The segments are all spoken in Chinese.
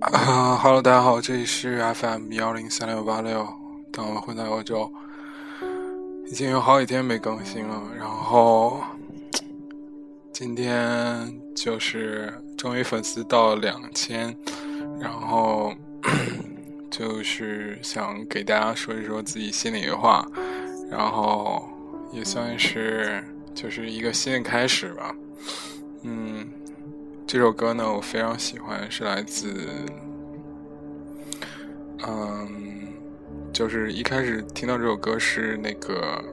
哈喽，大家好，这里是 FM 幺零三六八六，当我混在欧洲，已经有好几天没更新了，然后今天就是终于粉丝到两千，然后就是想给大家说一说自己心里的话，然后也算是就是一个新的开始吧，嗯。这首歌呢，我非常喜欢，是来自，嗯，就是一开始听到这首歌是那个，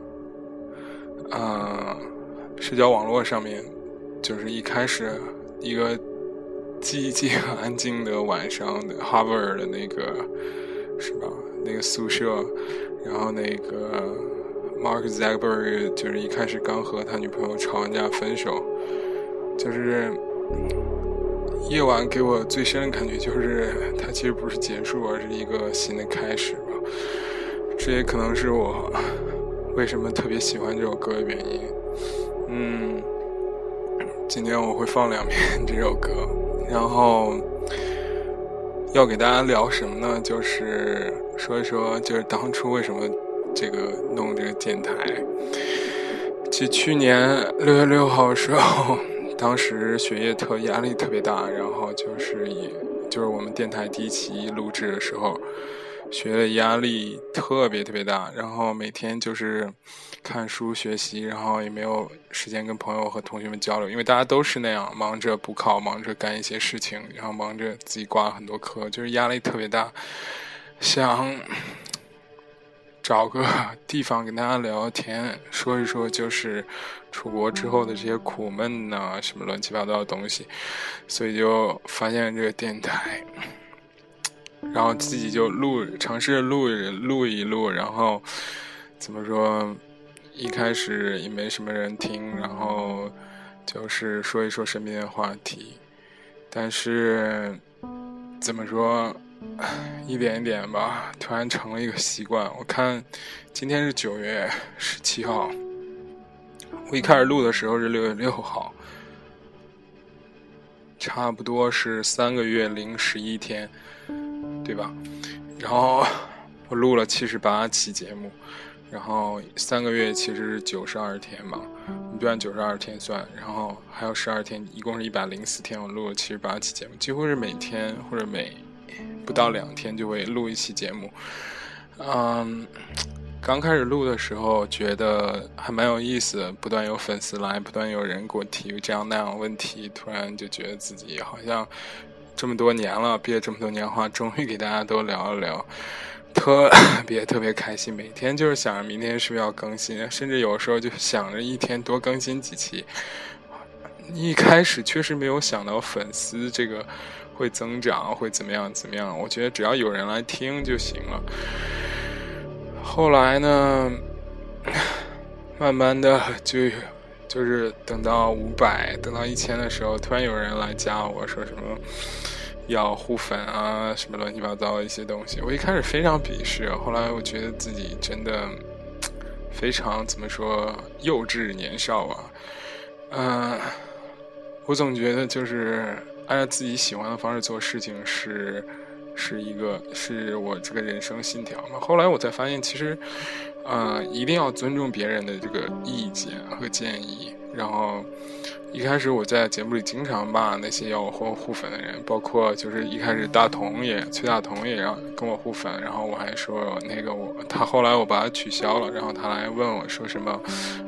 呃，社交网络上面，就是一开始一个寂静安静的晚上的哈维尔的那个，是吧？那个宿舍，然后那个 Mark Zuckerberg 就是一开始刚和他女朋友吵完架分手，就是。夜晚给我最深的感觉就是，它其实不是结束，而是一个新的开始吧。这也可能是我为什么特别喜欢这首歌的原因。嗯，今天我会放两遍这首歌，然后要给大家聊什么呢？就是说一说，就是当初为什么这个弄这个电台。其实去年六月六号的时候。当时学业特压力特别大，然后就是以就是我们电台第一期录制的时候，学的压力特别特别大，然后每天就是看书学习，然后也没有时间跟朋友和同学们交流，因为大家都是那样忙着补考，忙着干一些事情，然后忙着自己挂很多科，就是压力特别大，想。找个地方跟大家聊聊天，说一说就是出国之后的这些苦闷呐，什么乱七八糟的东西，所以就发现这个电台，然后自己就录，尝试录录一录，然后怎么说，一开始也没什么人听，然后就是说一说身边的话题，但是怎么说？一点一点吧，突然成了一个习惯。我看今天是九月十七号，我一开始录的时候是六月六号，差不多是三个月零十一天，对吧？然后我录了七十八期节目，然后三个月其实是九十二天嘛，你就按九十二天算，然后还有十二天，一共是一百零四天，我录了七十八期节目，几乎是每天或者每。不到两天就会录一期节目，嗯，刚开始录的时候觉得还蛮有意思，不断有粉丝来，不断有人给我提这样那样问题，突然就觉得自己好像这么多年了，毕业这么多年话，终于给大家都聊了聊，特 别特别开心，每天就是想着明天是不是要更新，甚至有时候就想着一天多更新几期。你一开始确实没有想到粉丝这个。会增长，会怎么样？怎么样？我觉得只要有人来听就行了。后来呢，慢慢的就就是等到五百，等到一千的时候，突然有人来加我说什么要互粉啊，什么乱七八糟的一些东西。我一开始非常鄙视，后来我觉得自己真的非常怎么说幼稚年少啊。嗯，我总觉得就是。按照自己喜欢的方式做事情是，是一个是我这个人生信条嘛。后来我才发现，其实，呃，一定要尊重别人的这个意见和建议，然后。一开始我在节目里经常骂那些要我互互粉的人，包括就是一开始大同也崔大同也让跟我互粉，然后我还说那个我他后来我把他取消了，然后他来问我说什么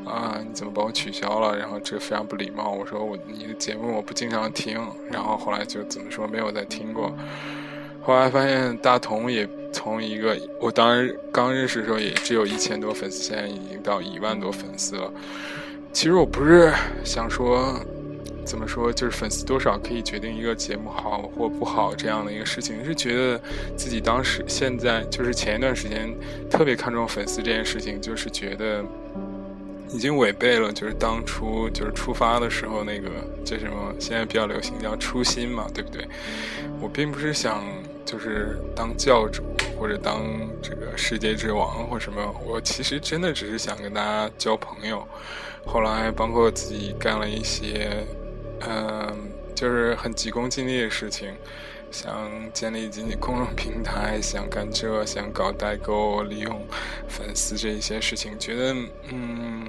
啊你怎么把我取消了？然后这非常不礼貌，我说我你的节目我不经常听，然后后来就怎么说没有再听过，后来发现大同也从一个我当时刚认识的时候也只有一千多粉丝，现在已经到一万多粉丝了。其实我不是想说，怎么说，就是粉丝多少可以决定一个节目好或不好这样的一个事情，是觉得自己当时现在就是前一段时间特别看重粉丝这件事情，就是觉得已经违背了就是当初就是出发的时候那个叫什么，现在比较流行叫初心嘛，对不对？我并不是想就是当教主或者当这个世界之王或什么，我其实真的只是想跟大家交朋友。后来，包括自己干了一些，嗯，就是很急功近利的事情，想建立自己公众平台，想干这，想搞代购，利用粉丝这一些事情，觉得嗯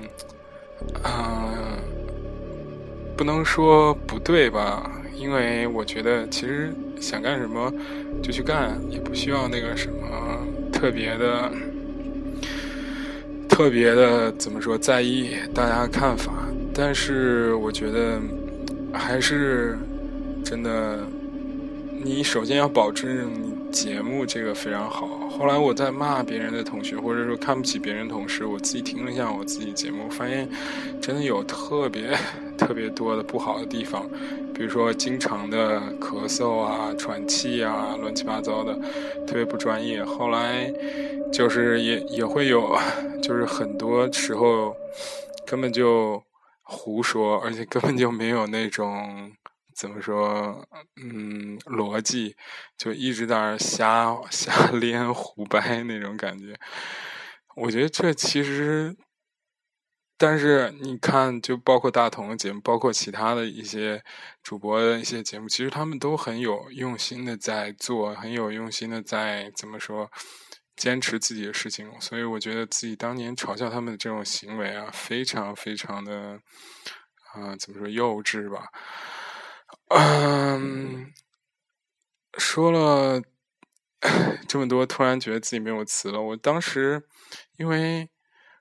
啊，不能说不对吧？因为我觉得其实想干什么就去干，也不需要那个什么特别的、特别的怎么说在意大家看法。但是我觉得还是真的。你首先要保证你节目这个非常好。后来我在骂别人的同学，或者说看不起别人同事，我自己听了一下我自己节目，发现真的有特别 特别多的不好的地方，比如说经常的咳嗽啊、喘气啊、乱七八糟的，特别不专业。后来就是也也会有，就是很多时候根本就胡说，而且根本就没有那种。怎么说？嗯，逻辑就一直在那瞎 瞎连胡掰那种感觉。我觉得这其实，但是你看，就包括大同的节目，包括其他的一些主播的一些节目，其实他们都很有用心的在做，很有用心的在怎么说，坚持自己的事情。所以我觉得自己当年嘲笑他们的这种行为啊，非常非常的啊，怎么说幼稚吧。嗯，说了 这么多，突然觉得自己没有词了。我当时，因为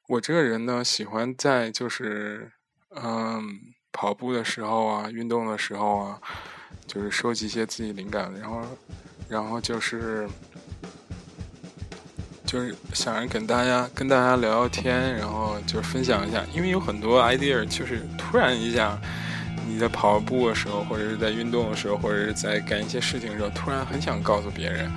我这个人呢，喜欢在就是嗯跑步的时候啊，运动的时候啊，就是收集一些自己灵感，然后，然后就是就是想着跟大家跟大家聊聊天，然后就分享一下，因为有很多 idea，就是突然一下。你在跑步的时候，或者是在运动的时候，或者是在干一些事情的时候，突然很想告诉别人，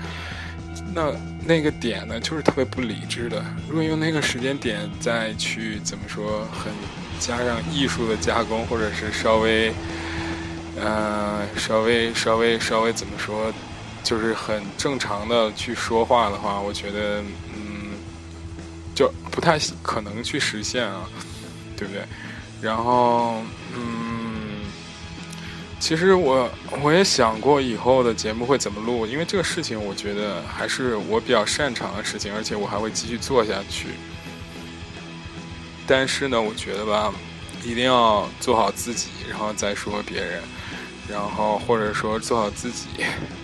那那个点呢，就是特别不理智的。如果用那个时间点再去怎么说，很加上艺术的加工，或者是稍微，嗯，稍微稍微稍微怎么说，就是很正常的去说话的话，我觉得，嗯，就不太可能去实现啊，对不对？然后，嗯。其实我我也想过以后的节目会怎么录，因为这个事情我觉得还是我比较擅长的事情，而且我还会继续做下去。但是呢，我觉得吧，一定要做好自己，然后再说别人，然后或者说做好自己，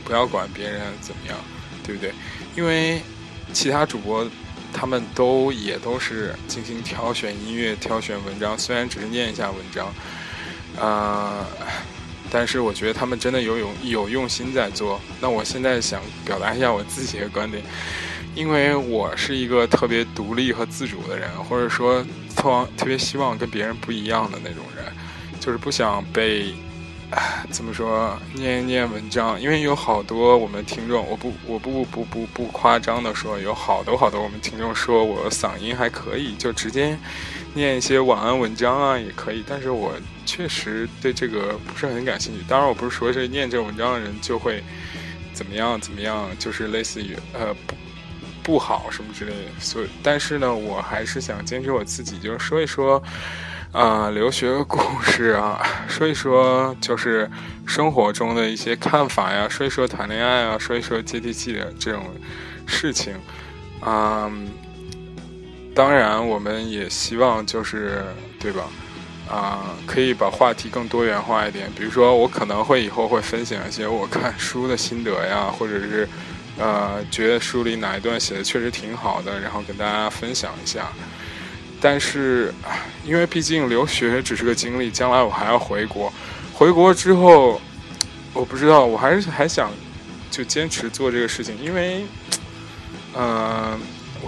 不要管别人怎么样，对不对？因为其他主播他们都也都是进行挑选音乐、挑选文章，虽然只是念一下文章，啊。但是我觉得他们真的有有有用心在做。那我现在想表达一下我自己的观点，因为我是一个特别独立和自主的人，或者说特特别希望跟别人不一样的那种人，就是不想被怎么说念一念文章。因为有好多我们听众，我不我不不不不夸张的说，有好多好多我们听众说我嗓音还可以，就直接念一些晚安文章啊也可以。但是我。确实对这个不是很感兴趣。当然，我不是说是念这文章的人就会怎么样怎么样，就是类似于呃不不好什么之类的。所以，但是呢，我还是想坚持我自己，就是说一说啊留学故事啊，说一说就是生活中的一些看法呀，说一说谈恋爱啊，说一说接地气的这种事情啊。当然，我们也希望就是对吧？啊，可以把话题更多元化一点。比如说，我可能会以后会分享一些我看书的心得呀，或者是，呃，觉得书里哪一段写的确实挺好的，然后跟大家分享一下。但是，因为毕竟留学只是个经历，将来我还要回国。回国之后，我不知道，我还是还想就坚持做这个事情，因为，嗯，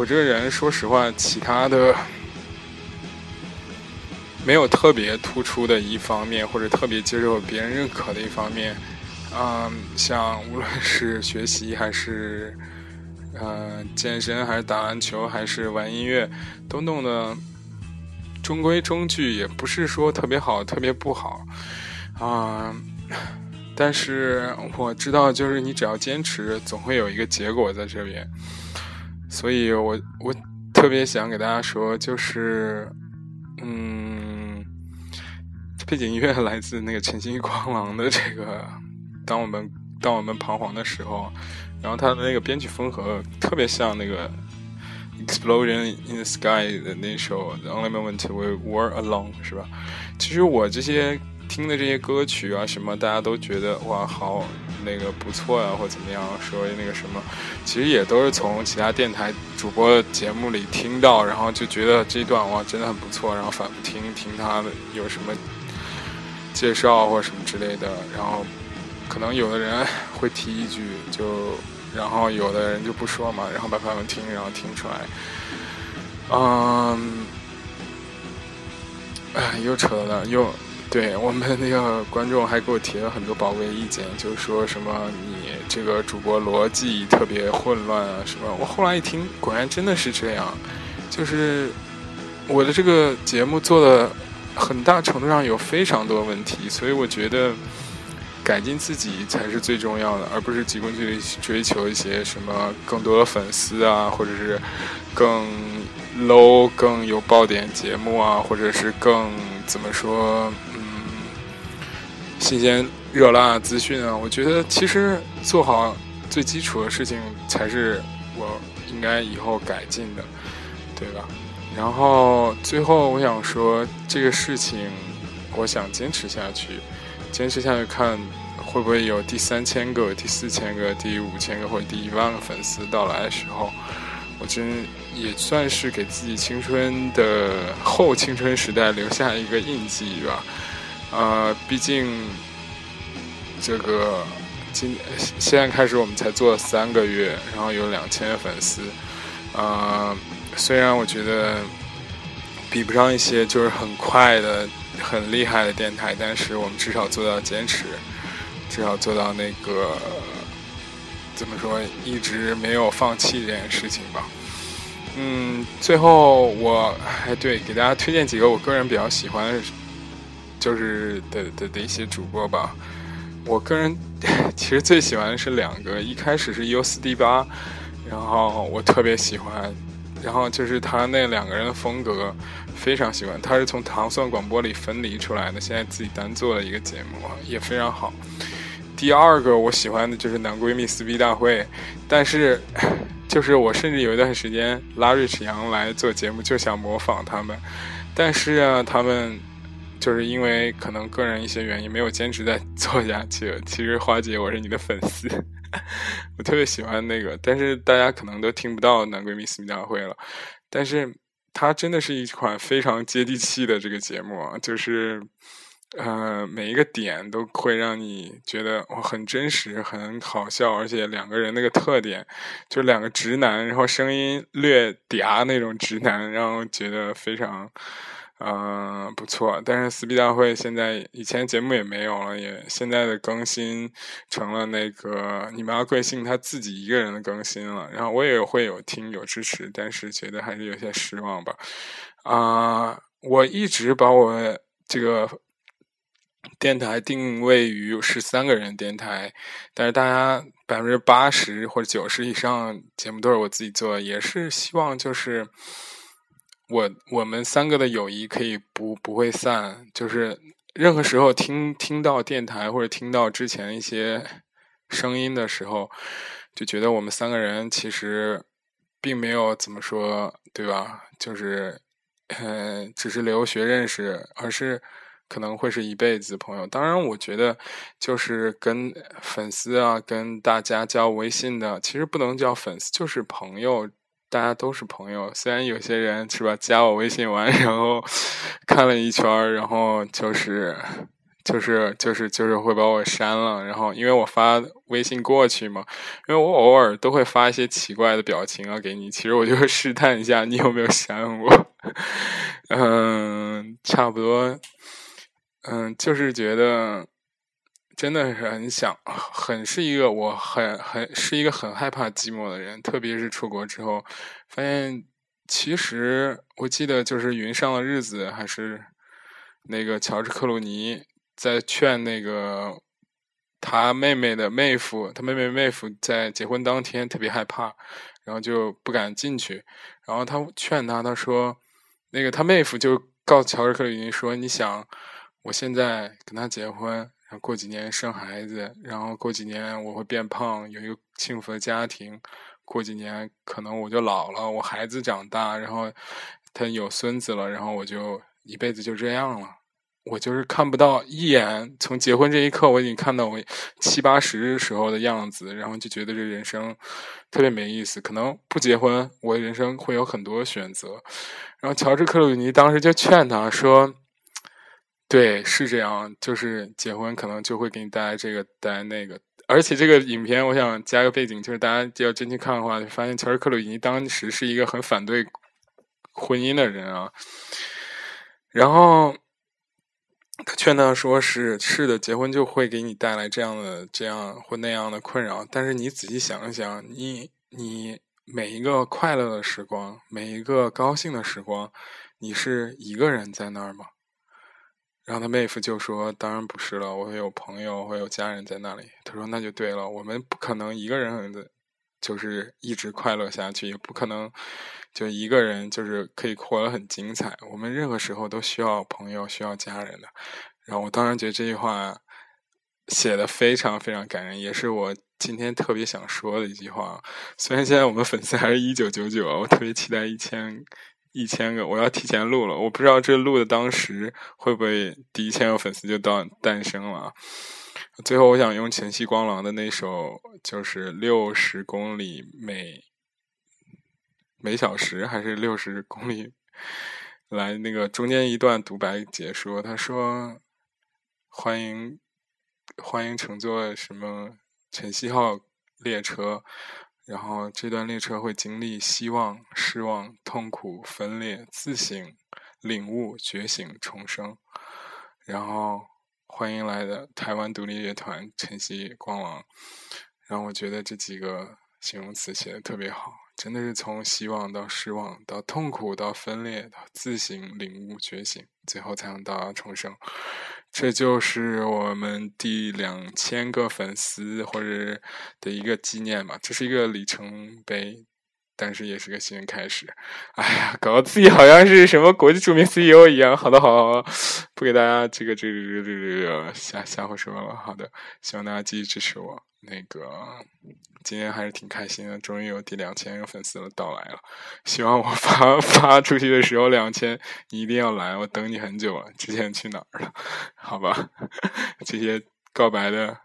我这个人说实话，其他的。没有特别突出的一方面，或者特别接受别人认可的一方面，嗯，像无论是学习还是，呃，健身还是打篮球还是玩音乐，都弄得中规中矩，也不是说特别好，特别不好，啊，但是我知道，就是你只要坚持，总会有一个结果在这边，所以我我特别想给大家说，就是，嗯。背景音乐来自那个晨曦光廊的这个，当我们当我们彷徨的时候，然后他的那个编曲风格特别像那个 Explosion in the Sky 的那首 The Only Moment We Were Alone，是吧？其实我这些听的这些歌曲啊，什么大家都觉得哇，好那个不错呀，或怎么样，说那个什么，其实也都是从其他电台主播节目里听到，然后就觉得这段哇真的很不错，然后反复听听他的有什么介绍或什么之类的，然后可能有的人会提一句，就然后有的人就不说嘛，然后把他们听，然后听出来，嗯。哎，又扯了，又对我们那个观众还给我提了很多宝贵意见，就是说什么你这个主播逻辑特别混乱啊什么。我后来一听，果然真的是这样，就是我的这个节目做的很大程度上有非常多问题，所以我觉得改进自己才是最重要的，而不是急功近利追求一些什么更多的粉丝啊，或者是更。low 更有爆点节目啊，或者是更怎么说，新鲜热辣资讯啊，我觉得其实做好最基础的事情才是我应该以后改进的，对吧？然后最后我想说，这个事情我想坚持下去，坚持下去看会不会有第三千个、第四千个、第五千个或者第一万个粉丝到来的时候。我真也算是给自己青春的后青春时代留下一个印记吧，呃，毕竟这个今现在开始我们才做了三个月，然后有两千粉丝，呃，虽然我觉得比不上一些就是很快的、很厉害的电台，但是我们至少做到坚持，至少做到那个。怎么说？一直没有放弃这件事情吧。嗯，最后我还对给大家推荐几个我个人比较喜欢，就是的的的一些主播吧。我个人 其实最喜欢的是两个，一开始是 U 四 D 八，然后我特别喜欢，然后就是他那两个人的风格非常喜欢。他是从糖蒜广播里分离出来的，现在自己单做了一个节目，也非常好。第二个我喜欢的就是男闺蜜撕逼大会，但是，就是我甚至有一段时间拉瑞驰阳来做节目就想模仿他们，但是啊，他们就是因为可能个人一些原因没有坚持再做下去。其实花姐，我是你的粉丝，我特别喜欢那个，但是大家可能都听不到男闺蜜私密大会了，但是它真的是一款非常接地气的这个节目，就是。呃，每一个点都会让你觉得我很真实，很好笑，而且两个人那个特点，就两个直男，然后声音略嗲那种直男，让我觉得非常，呃不错。但是撕逼大会现在以前节目也没有了，也现在的更新成了那个你妈贵姓他自己一个人的更新了，然后我也会有听有支持，但是觉得还是有些失望吧。啊，我一直把我这个。电台定位于十三个人电台，但是大家百分之八十或者九十以上节目都是我自己做，也是希望就是我我们三个的友谊可以不不会散，就是任何时候听听到电台或者听到之前一些声音的时候，就觉得我们三个人其实并没有怎么说，对吧？就是嗯，只是留学认识，而是。可能会是一辈子朋友。当然，我觉得就是跟粉丝啊，跟大家交微信的，其实不能叫粉丝，就是朋友。大家都是朋友。虽然有些人是吧，加我微信完，然后看了一圈，然后就是就是就是就是会把我删了。然后因为我发微信过去嘛，因为我偶尔都会发一些奇怪的表情啊给你。其实我就会试探一下你有没有删我。嗯，差不多。嗯，就是觉得真的是很想，很是一个我很很是一个很害怕寂寞的人，特别是出国之后，发现其实我记得就是《云上的日子》还是那个乔治克鲁尼在劝那个他妹妹的妹夫，他妹妹妹夫在结婚当天特别害怕，然后就不敢进去，然后他劝他，他说那个他妹夫就告诉乔治克鲁尼说，你想。我现在跟他结婚，过几年生孩子，然后过几年我会变胖，有一个幸福的家庭，过几年可能我就老了，我孩子长大，然后他有孙子了，然后我就一辈子就这样了。我就是看不到一眼，从结婚这一刻，我已经看到我七八十时候的样子，然后就觉得这人生特别没意思。可能不结婚，我人生会有很多选择。然后乔治克鲁尼当时就劝他说：“对，是这样，就是结婚可能就会给你带来这个带来那个。而且这个影片，我想加个背景，就是大家要真去看的话，就发现乔治克鲁尼当时是一个很反对婚姻的人啊。然后。”他劝他说：“是是的，结婚就会给你带来这样的、这样或那样的困扰。但是你仔细想一想，你你每一个快乐的时光，每一个高兴的时光，你是一个人在那儿吗？”然后他妹夫就说：“当然不是了，我有朋友，会有家人在那里。”他说：“那就对了，我们不可能一个人的，就是一直快乐下去，也不可能就一个人就是可以活得很精彩。我们任何时候都需要朋友，需要家人的。”然后我当然觉得这句话写的非常非常感人，也是我今天特别想说的一句话。虽然现在我们粉丝还是一九九九，我特别期待一千一千个，我要提前录了。我不知道这录的当时会不会第一千个粉丝就到诞生了。最后，我想用晨曦光廊的那首，就是六十公里每每小时，还是六十公里，来那个中间一段独白解说。他说。欢迎，欢迎乘坐什么晨曦号列车，然后这段列车会经历希望、失望、痛苦、分裂、自省、领悟、觉醒、重生，然后欢迎来的台湾独立乐团晨曦光芒，然后我觉得这几个形容词写的特别好。真的是从希望到失望，到痛苦，到分裂，到自省、领悟、觉醒，最后才能到重生。这就是我们第两千个粉丝或者的一个纪念吧，这是一个里程碑。但是也是个新开始，哎呀，搞得自己好像是什么国际著名 CEO 一样。好的，好，不给大家这个这个这个这个瞎瞎胡说了。好的，希望大家继续支持我。那个今天还是挺开心的，终于有第两千个粉丝的到来了。希望我发 发出去的时候两千，你一定要来，我等你很久了。之前去哪儿了？好吧，这些告白的，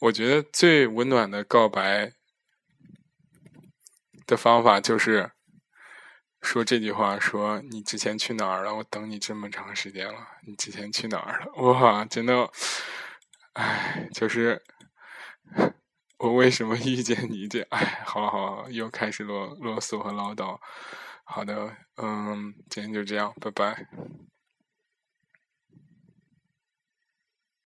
我觉得最温暖的告白。的方法就是说这句话：说你之前去哪儿了？我等你这么长时间了，你之前去哪儿了？哇，真的，哎，就是我为什么遇见你？这哎，好好，又开始啰啰嗦和唠叨。好的，嗯，今天就这样，拜拜。